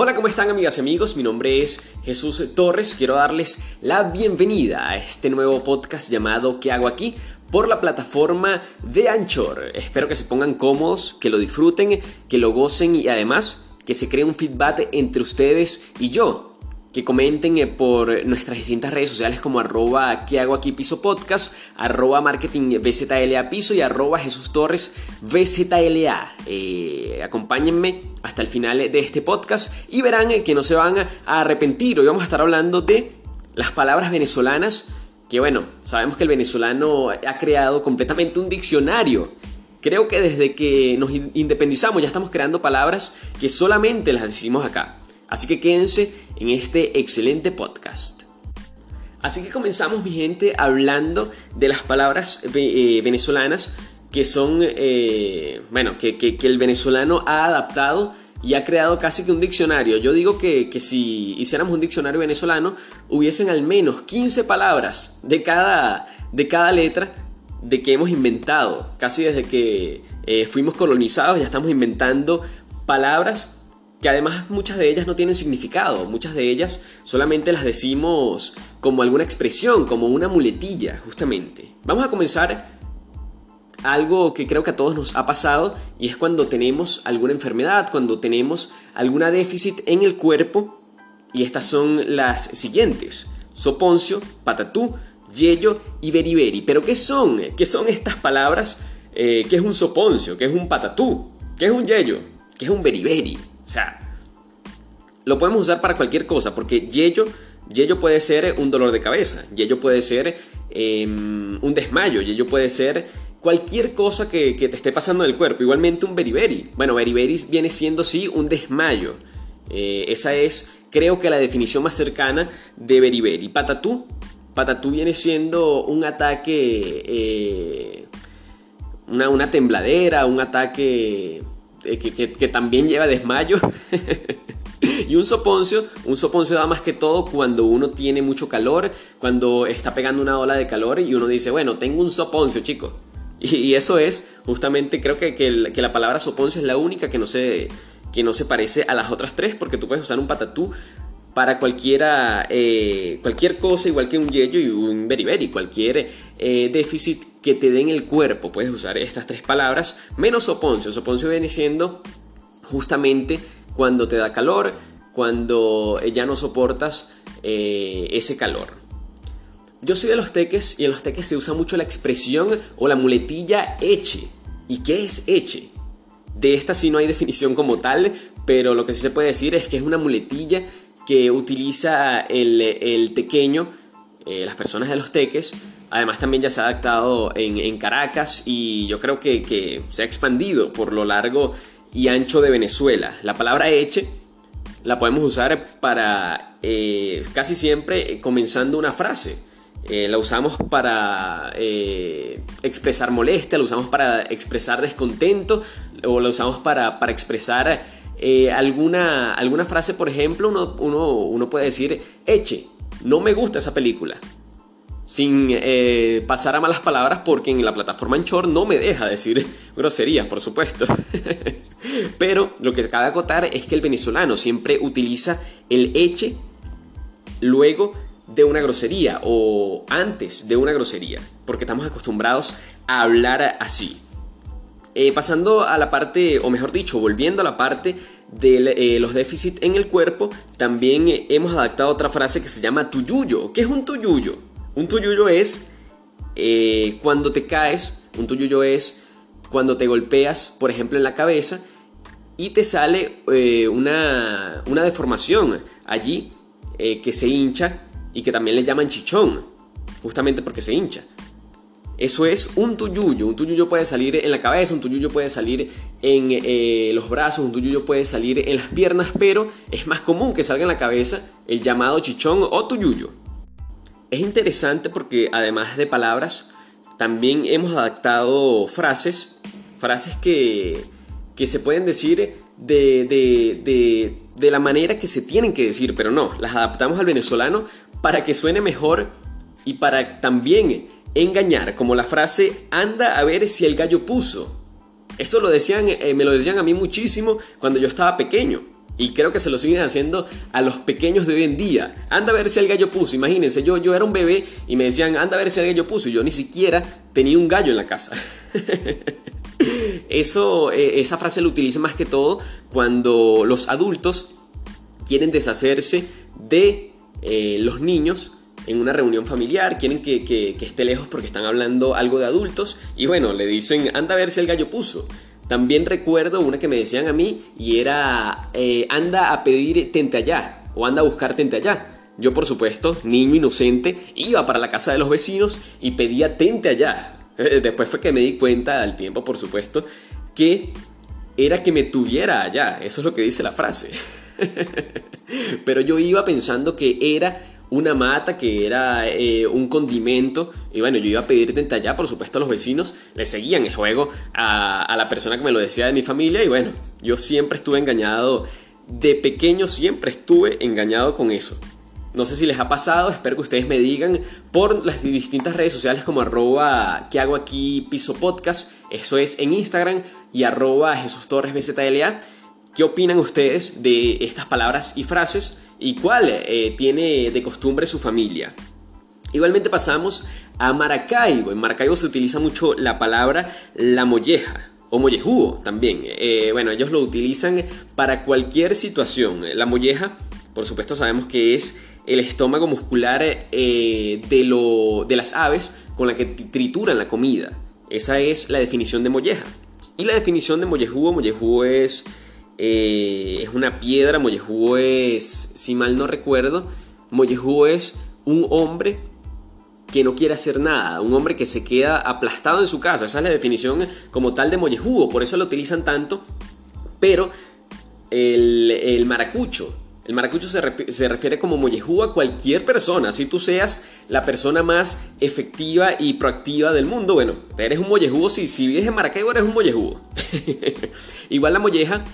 Hola, ¿cómo están amigas y amigos? Mi nombre es Jesús Torres. Quiero darles la bienvenida a este nuevo podcast llamado ¿Qué hago aquí? por la plataforma de Anchor. Espero que se pongan cómodos, que lo disfruten, que lo gocen y además que se cree un feedback entre ustedes y yo que comenten eh, por nuestras distintas redes sociales como arroba que hago aquí piso podcast, arroba marketing BZLA piso y arroba Jesús Torres BZLA. Eh, acompáñenme hasta el final de este podcast y verán eh, que no se van a arrepentir. Hoy vamos a estar hablando de las palabras venezolanas, que bueno, sabemos que el venezolano ha creado completamente un diccionario. Creo que desde que nos independizamos ya estamos creando palabras que solamente las decimos acá. Así que quédense en este excelente podcast. Así que comenzamos, mi gente, hablando de las palabras eh, venezolanas que son, eh, bueno, que, el venezolano ha adaptado y ha creado casi que un diccionario. Yo digo que, si hiciéramos un diccionario venezolano, hubiesen al menos 15 palabras de cada, de cada letra de que hemos inventado. Casi desde que eh, fuimos colonizados ya estamos inventando palabras que además muchas de ellas no tienen significado, muchas de ellas solamente las decimos como alguna expresión, como una muletilla, justamente. Vamos a comenzar algo que creo que a todos nos ha pasado y es cuando tenemos alguna enfermedad, cuando tenemos alguna déficit en el cuerpo y estas son las siguientes: soponcio, patatú, yello y beriberi. Pero ¿qué son? ¿Qué son estas palabras? Eh, ¿Qué es un soponcio? ¿Qué es un patatú? ¿Qué es un yello? ¿Qué es un beriberi? O sea, lo podemos usar para cualquier cosa, porque yello, yello puede ser un dolor de cabeza, yello puede ser em, un desmayo, yello puede ser cualquier cosa que, te esté pasando en el cuerpo. Igualmente un beriberi. Bueno, beriberi viene siendo sí un desmayo. Eh, esa es, creo que la definición más cercana de beriberi. Patatú, patatú viene siendo un ataque, eh, una, una tembladera, un ataque eh, que, también lleva desmayo. y un soponcio, un soponcio da más que todo cuando uno tiene mucho calor, cuando está pegando una ola de calor y uno dice, bueno, tengo un soponcio, chico. Y, eso es, justamente, creo que, que, la palabra soponcio es la única que no, se, que no se parece a las otras tres, porque tú puedes usar un patatú para cualquiera, eh, cualquier cosa, igual que un yello y un beriberi, cualquier eh, déficit que te den el cuerpo. Puedes usar estas tres palabras, menos soponcio. Soponcio viene siendo justamente cuando te da calor, cuando ya no soportas eh, ese calor. Yo soy de los teques y en los teques se usa mucho la expresión o la muletilla eche. ¿Y qué es eche? De esta sí no hay definición como tal, pero lo que sí se puede decir es que es una muletilla que utiliza el, el tequeño, eh, las personas de los teques. Además también ya se ha adaptado en, Caracas y yo creo que, se ha expandido por lo largo y ancho de Venezuela. La palabra eche la podemos usar para eh, casi siempre eh, comenzando una frase. la usamos para expresar molestia, la usamos para expresar descontento o la usamos para, expresar eh, alguna, alguna frase, por ejemplo, uno, puede decir, eche, no me gusta esa película. Sin eh, pasar a malas palabras porque en la plataforma Anchor no me deja decir groserías, por supuesto. Pero lo que cabe acotar es que el venezolano siempre utiliza el eche luego de una grosería o antes de una grosería, porque estamos acostumbrados a hablar así. Eh, pasando a la parte, o mejor dicho, volviendo a la parte de eh, los déficits en el cuerpo, también hemos adaptado otra frase que se llama tuyuyo. ¿Qué es un tuyuyo? Un tuyuyo es cuando te caes, un tuyuyo es cuando te golpeas, por ejemplo, en la cabeza y te sale una, una, deformación allí que se hincha y que también le llaman chichón, justamente porque se hincha. Eso es un tuyuyo. Un tuyuyo puede salir en la cabeza, un tuyuyo puede salir en eh, los brazos, un tuyuyo puede salir en las piernas, pero es más común que salga en la cabeza el llamado chichón o tuyuyo. Es interesante porque además de palabras, también hemos adaptado frases, frases que, que se pueden decir de, de, de la manera que se tienen que decir, pero no, las adaptamos al venezolano para que suene mejor y para también engañar, como la frase anda a ver si el gallo puso. Eso lo decían, eh, me lo decían a mí muchísimo cuando yo estaba pequeño. Y creo que se lo siguen haciendo a los pequeños de hoy en día. Anda a ver si el gallo puso. Imagínense, yo, yo era un bebé y me decían, anda a ver si el gallo puso. Y yo ni siquiera tenía un gallo en la casa. Eso, eh, esa frase la utiliza más que todo cuando los adultos quieren deshacerse de eh, los niños en una reunión familiar, quieren que, esté lejos porque están hablando algo de adultos y bueno, le dicen, anda a ver si el gallo puso. También recuerdo una que me decían a mí y era, eh, anda a pedir tente allá o anda a buscar tente allá. Yo, por supuesto, niño inocente, iba para la casa de los vecinos y pedía tente allá. Después fue que me di cuenta al tiempo, por supuesto, que era que me tuviera allá. Eso es lo que dice la frase. Pero yo iba pensando que era una mata, que era eh, un condimento. Y bueno, yo iba a pedir tente allá, por supuesto, a los vecinos le seguían el juego a, a la persona que me lo decía de mi familia. Y bueno, yo siempre estuve engañado. De pequeño siempre estuve engañado con eso. No sé si les ha pasado, espero que ustedes me digan por las distintas redes sociales como arroba que hago aquí piso podcast, eso es en Instagram y arroba Jesús Torres BZLA. ¿Qué opinan ustedes de estas palabras y frases y cuál eh, tiene de costumbre su familia? Igualmente pasamos a Maracaibo. En Maracaibo se utiliza mucho la palabra la molleja o mollejugo también. Eh, bueno, ellos lo utilizan para cualquier situación. La molleja, por supuesto, sabemos que es el estómago muscular eh, de, lo, de las aves con la que trituran la comida. Esa es la definición de molleja. Y la definición de mollejugo, mollejugo es, eh, es una piedra, mollejugo es, si mal no recuerdo, mollejugo es un hombre que no quiere hacer nada, un hombre que se queda aplastado en su casa. Esa es la definición como tal de mollejugo, por eso lo utilizan tanto. Pero el, maracucho, el maracucho se, refiere como mollejú a cualquier persona, si tú seas la persona más efectiva y proactiva del mundo, bueno, eres un mollejudo, si, si vives en Maracaibo eres un mollejudo. Igual la molleja,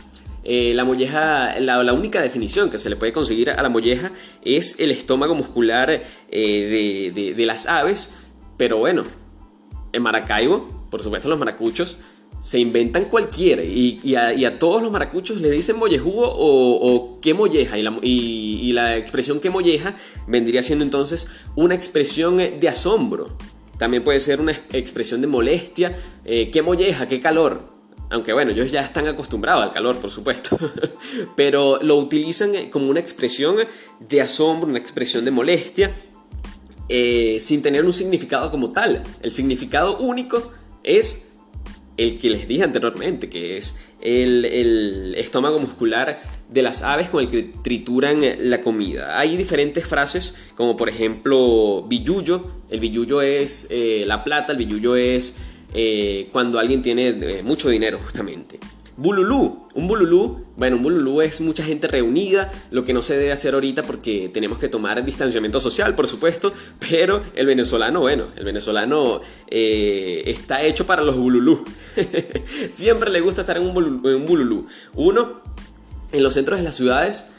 eh, la molleja, la, única definición que se le puede conseguir a la molleja es el estómago muscular eh, de las aves, pero bueno, en Maracaibo, por supuesto los maracuchos, se inventan cualquiera y, a, todos los maracuchos le dicen mollejugo o, qué molleja y la, expresión qué molleja vendría siendo entonces una expresión de asombro. También puede ser una expresión de molestia, eh, qué molleja, qué calor. Aunque bueno, ellos ya están acostumbrados al calor, por supuesto. Pero lo utilizan como una expresión de asombro, una expresión de molestia, eh, sin tener un significado como tal. El significado único es el que les dije anteriormente, que es el, estómago muscular de las aves con el que trituran la comida. Hay diferentes frases, como por ejemplo billuyo. El billuyo es eh, la plata, el billuyo es eh, cuando alguien tiene eh, mucho dinero justamente. Bululú, un bululú, bueno, un bululú es mucha gente reunida, lo que no se debe hacer ahorita porque tenemos que tomar distanciamiento social, por supuesto, pero el venezolano, bueno, el venezolano eh, está hecho para los bululú. Siempre le gusta estar en un, bululú, Uno, en los centros de las ciudades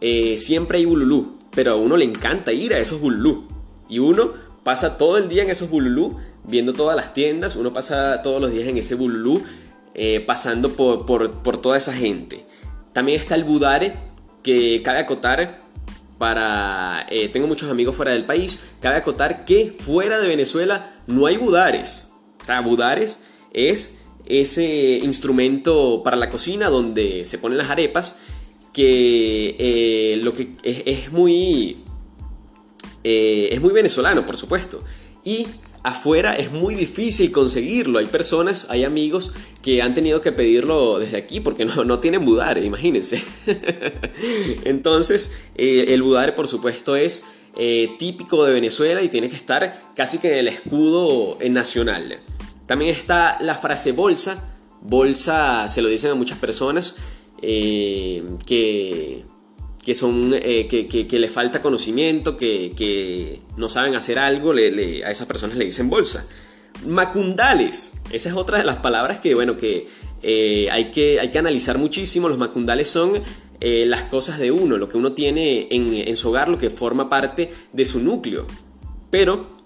eh, siempre hay bululú, pero a uno le encanta ir a esos bululú. Y uno pasa todo el día en esos bululú, viendo todas las tiendas, uno pasa todos los días en ese bululú eh, pasando por, toda esa gente. También está el Budare, que cabe acotar para... Eh, tengo muchos amigos fuera del país, cabe acotar que fuera de Venezuela no hay budares. O sea, budares es ese instrumento para la cocina donde se ponen las arepas que eh, lo que es, muy es muy venezolano por supuesto y afuera es muy difícil conseguirlo. Hay personas, hay amigos que han tenido que pedirlo desde aquí porque no, no tienen budare, imagínense. Entonces, eh, el budare, por supuesto, es eh, típico de Venezuela y tiene que estar casi que en el escudo eh, nacional. También está la frase bolsa. Bolsa se lo dicen a muchas personas que que, son, eh, que, que, le falta conocimiento, que, no saben hacer algo, le, a esas personas le dicen bolsa. Macundales, esa es otra de las palabras que, bueno, que, eh, hay, que hay que analizar muchísimo. Los macundales son eh, las cosas de uno, lo que uno tiene en, en su hogar, lo que forma parte de su núcleo. Pero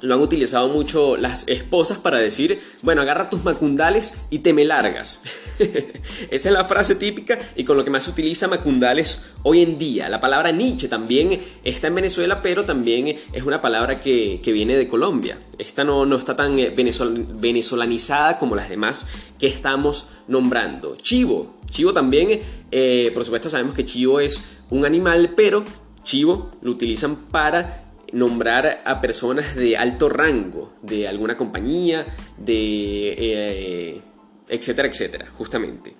lo han utilizado mucho las esposas para decir, bueno, agarra tus macundales y te me largas. Esa es la frase típica y con lo que más se utiliza macundales hoy en día. La palabra Nietzsche también está en Venezuela, pero también es una palabra que, viene de Colombia. Esta no, no está tan eh, venezolanizada como las demás que estamos nombrando. Chivo. Chivo también, eh, por supuesto sabemos que chivo es un animal, pero chivo lo utilizan para nombrar a personas de alto rango, de alguna compañía, de eh, etcétera, etcétera, justamente.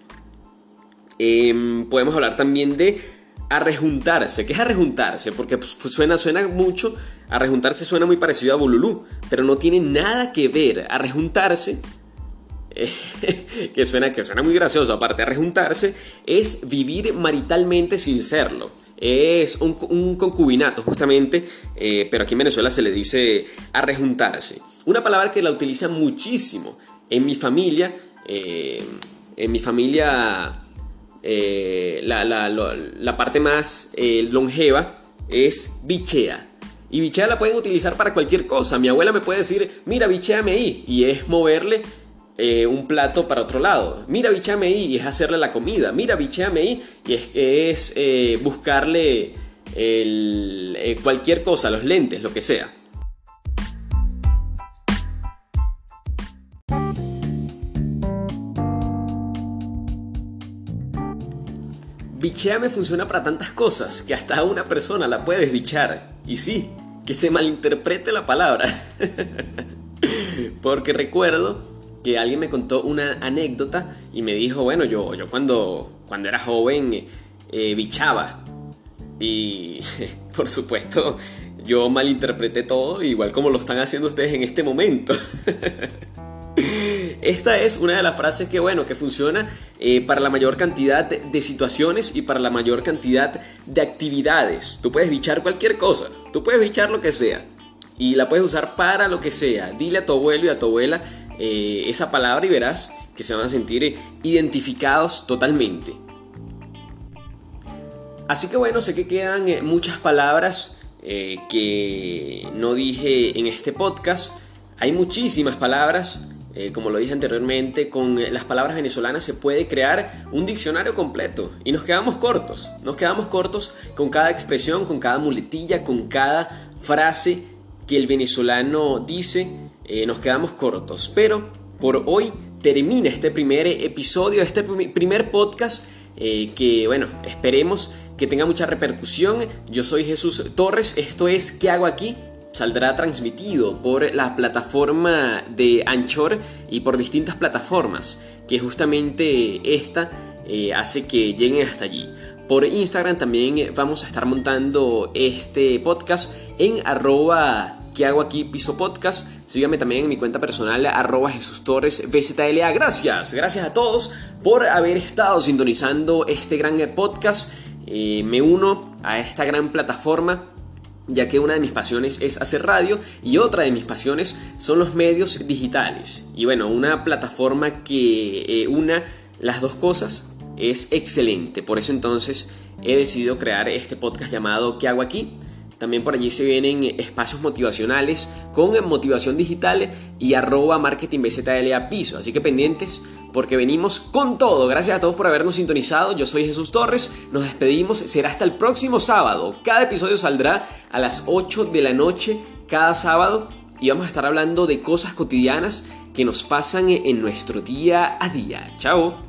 Em, podemos hablar también de arrejuntarse. ¿Qué es arrejuntarse? Porque pues, pues, suena, suena mucho, arrejuntarse suena muy parecido a Bululú, pero no tiene nada que ver. Arrejuntarse, que, suena, que suena muy gracioso, aparte, arrejuntarse es vivir maritalmente sin serlo es un, concubinato justamente, eh, pero aquí en Venezuela se le dice arrejuntarse. Una palabra que la utilizan muchísimo en mi familia, eh, en mi familia eh, la, parte más longeva es bichea. Y bichea la pueden utilizar para cualquier cosa. Mi abuela me puede decir, mira, bicheame ahí. Y es moverle eh, un plato para otro lado. Mira, bichame ahí y es hacerle la comida. Mira, bichame ahí y es, es eh, buscarle eh, cualquier cosa, los lentes, lo que sea. me funciona para tantas cosas que hasta una persona la puedes bichar. Y sí, que se malinterprete la palabra. Porque recuerdo que alguien me contó una anécdota y me dijo, bueno, yo, yo cuando, cuando era joven eh, bichaba. Y por supuesto, yo malinterpreté todo, igual como lo están haciendo ustedes en este momento. Esta es una de las frases que, bueno, que funciona eh, para la mayor cantidad de situaciones y para la mayor cantidad de actividades. Tú puedes bichar cualquier cosa, tú puedes bichar lo que sea y la puedes usar para lo que sea. Dile a tu abuelo y a tu abuela eh, esa palabra y verás que se van a sentir identificados totalmente. Así que bueno, sé que quedan eh, muchas palabras eh, que no dije en este podcast. Hay muchísimas palabras, como lo dije anteriormente, con las palabras venezolanas se puede crear un diccionario completo y nos quedamos cortos. Nos quedamos cortos con cada expresión, con cada muletilla, con cada frase que el venezolano dice eh, nos quedamos cortos. Pero por hoy termina este primer episodio, este primer podcast. Eh, que bueno, esperemos que tenga mucha repercusión. Yo soy Jesús Torres, esto es ¿Qué hago aquí? Saldrá transmitido por la plataforma de Anchor y por distintas plataformas, que justamente esta eh, hace que lleguen hasta allí. Por Instagram también vamos a estar montando este podcast en arroba que hago aquí Piso Podcast. Síganme también en mi cuenta personal, arroba Jesús BZLA. Gracias, gracias a todos por haber estado sintonizando este gran podcast. Eh, me uno a esta gran plataforma ya que una de mis pasiones es hacer radio y otra de mis pasiones son los medios digitales. Y bueno, una plataforma que eh, una las dos cosas es excelente. Por eso entonces he decidido crear este podcast llamado ¿Qué hago aquí? También por allí se vienen espacios motivacionales con motivación digital y arroba marketing piso. Así que pendientes porque venimos con todo. Gracias a todos por habernos sintonizado. Yo soy Jesús Torres. Nos despedimos. Será hasta el próximo sábado. Cada episodio saldrá a las 8 de la noche cada sábado y vamos a estar hablando de cosas cotidianas que nos pasan en nuestro día a día. Chao.